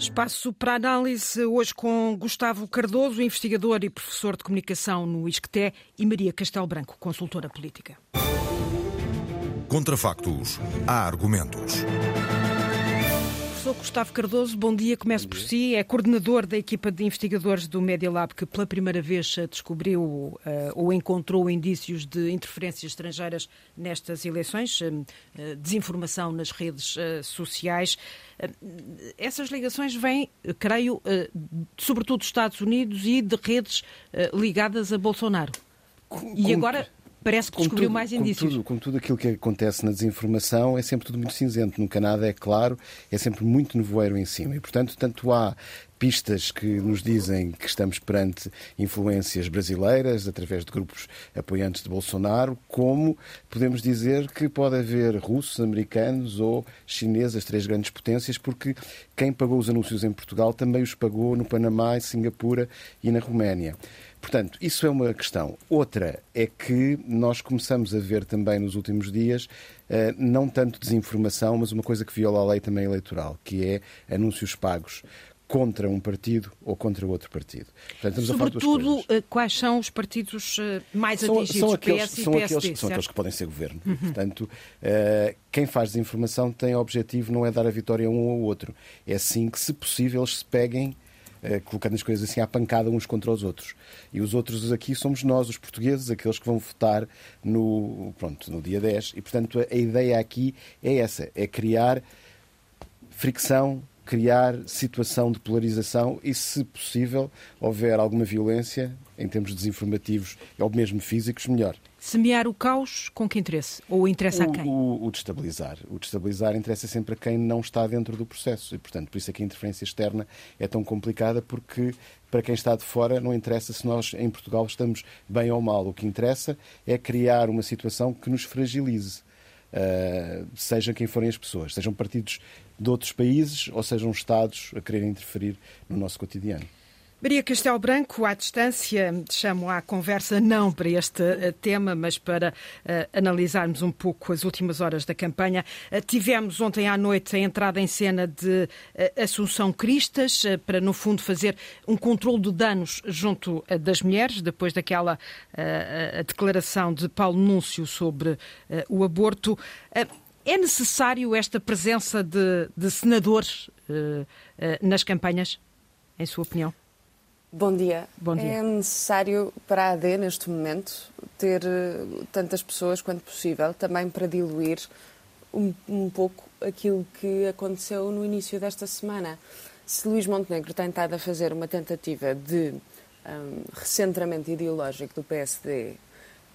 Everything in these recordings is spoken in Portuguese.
Espaço para análise hoje com Gustavo Cardoso, investigador e professor de comunicação no ISCTE, e Maria Castelo Branco, consultora política. Contra factos, há argumentos. Professor Gustavo Cardoso, bom dia. Começo por si. É coordenador da equipa de investigadores do Media Lab que pela primeira vez descobriu uh, ou encontrou indícios de interferências estrangeiras nestas eleições, uh, desinformação nas redes uh, sociais. Essas ligações vêm, creio, sobretudo dos Estados Unidos e de redes ligadas a Bolsonaro. E agora parece que descobriu tudo, mais indícios. Com tudo, com tudo aquilo que acontece na desinformação, é sempre tudo muito cinzento. Nunca nada é claro, é sempre muito nevoeiro em cima. E, portanto, tanto há pistas que nos dizem que estamos perante influências brasileiras através de grupos apoiantes de Bolsonaro, como podemos dizer que pode haver russos, americanos ou chineses, as três grandes potências, porque quem pagou os anúncios em Portugal também os pagou no Panamá, em Singapura e na Roménia. Portanto, isso é uma questão. Outra é que nós começamos a ver também nos últimos dias eh, não tanto desinformação, mas uma coisa que viola a lei também eleitoral, que é anúncios pagos contra um partido ou contra outro partido. Portanto, Sobretudo, eh, quais são os partidos eh, mais são, atingidos? São aqueles, PS e são PSD, aqueles, são aqueles que podem ser governo. Uhum. Portanto, quem faz desinformação tem o objetivo não é dar a vitória a um ou outro. É sim que, se possível, eles se peguem colocando as coisas assim à pancada uns contra os outros. E os outros aqui somos nós, os portugueses, aqueles que vão votar no, pronto, no dia 10. E, portanto, a ideia aqui é essa, é criar fricção, criar situação de polarização e, se possível, houver alguma violência, em termos desinformativos ou mesmo físicos, melhor. Semear o caos com que interesse? Ou interessa o, a quem? O, o destabilizar. O destabilizar interessa sempre a quem não está dentro do processo. E, portanto, por isso é que a interferência externa é tão complicada, porque para quem está de fora não interessa se nós em Portugal estamos bem ou mal. O que interessa é criar uma situação que nos fragilize. Uh, quem forem as pessoas, sejam partidos de outros países ou sejam Estados a quererem interferir no nosso cotidiano. Maria Castelo Branco, à distância, chamo à conversa não para este uh, tema, mas para uh, analisarmos um pouco as últimas horas da campanha. Uh, tivemos ontem à noite a entrada em cena de Assunção Cristas, para, no fundo, fazer um controle de danos junto das mulheres, depois daquela declaração de Paulo Núncio sobre o aborto. É necessário esta presença de, de senadores nas campanhas, em sua opinião? Bom dia. Bom dia. É necessário para a AD, neste momento, ter eh, tantas pessoas quanto possível, também para diluir um, um pouco aquilo que aconteceu no início desta semana. Se Luís Montenegro tem estado a fazer uma tentativa de um, recentramento ideológico do PSD,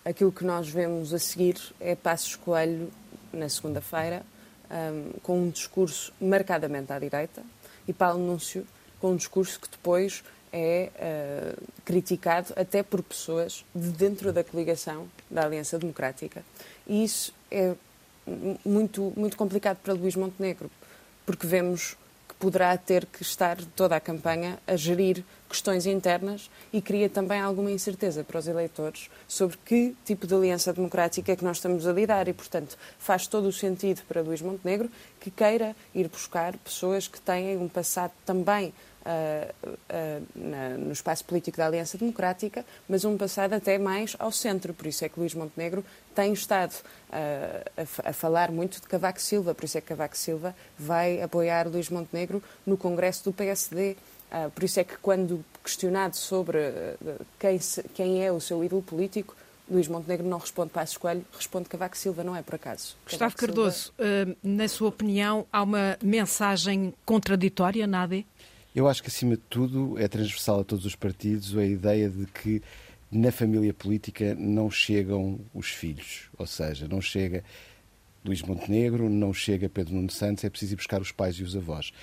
aquilo que nós vemos a seguir é Passos Coelho, na segunda-feira, um, com um discurso marcadamente à direita, e Paulo Núncio com um discurso que depois é uh, criticado até por pessoas de dentro da coligação da Aliança Democrática. E isso é muito, muito complicado para Luís Montenegro, porque vemos que poderá ter que estar toda a campanha a gerir questões internas e cria também alguma incerteza para os eleitores sobre que tipo de aliança democrática é que nós estamos a lidar e, portanto, faz todo o sentido para Luís Montenegro que queira ir buscar pessoas que têm um passado também na, no espaço político da Aliança Democrática, mas um passado até mais ao centro. Por isso é que Luís Montenegro tem estado uh, a, a, falar muito de Cavaco Silva, por isso é que Cavaco Silva vai apoiar Luís Montenegro no Congresso do PSD. por isso é que, quando questionado sobre quem, se, quem é o seu ídolo político, Luís Montenegro não responde Passos Coelho, responde Cavaco Silva, não é por acaso. Gustavo Cardoso, Silva... na sua opinião, há uma mensagem contraditória na AD? Eu acho que, acima de tudo, é transversal a todos os partidos a ideia de que na família política não chegam os filhos, ou seja, não chega Luís Montenegro, não chega Pedro Nuno Santos, é preciso ir buscar os pais e os avós.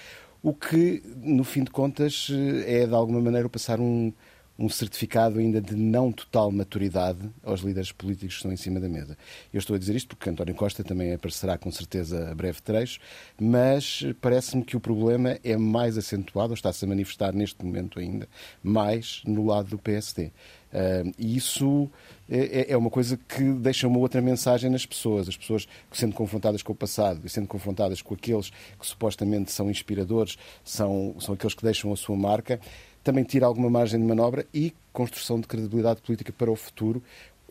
O que, no fim de contas, é de alguma maneira passar um, um certificado ainda de não total maturidade aos líderes políticos que estão em cima da mesa. Eu estou a dizer isto porque António Costa também aparecerá com certeza a breve trecho, mas parece-me que o problema é mais acentuado, ou está-se a manifestar neste momento ainda, mais no lado do PSD. Uh, e isso é, é, é, uma coisa que deixa uma outra mensagem nas pessoas. As pessoas que, sendo confrontadas com o passado e sendo confrontadas com aqueles que supostamente são inspiradores, são, são aqueles que deixam a sua marca, também tira alguma margem de manobra e construção de credibilidade política para o futuro,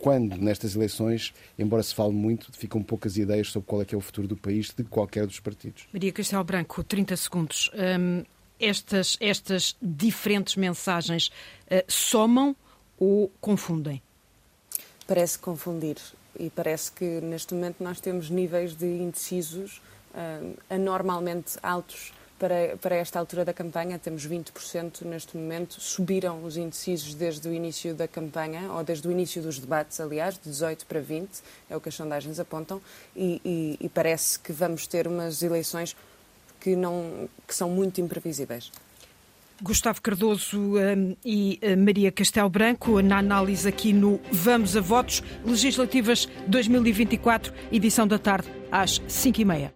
quando nestas eleições, embora se fale muito, ficam poucas ideias sobre qual é que é o futuro do país de qualquer dos partidos. Maria Castelo Branco, 30 segundos. Um, estas, estas diferentes mensagens uh, somam ou confundem? Parece confundir e parece que neste momento nós temos níveis de indecisos uh, anormalmente altos para, para esta altura da campanha, temos 20% neste momento. Subiram os indecisos desde o início da campanha, ou desde o início dos debates, aliás, de 18 para 20, é o que as sondagens apontam, e, e, e parece que vamos ter umas eleições que, não, que são muito imprevisíveis. Gustavo Cardoso um, e uh, Maria Castelo Branco, na análise aqui no Vamos a Votos Legislativas 2024, edição da tarde, às 5h30.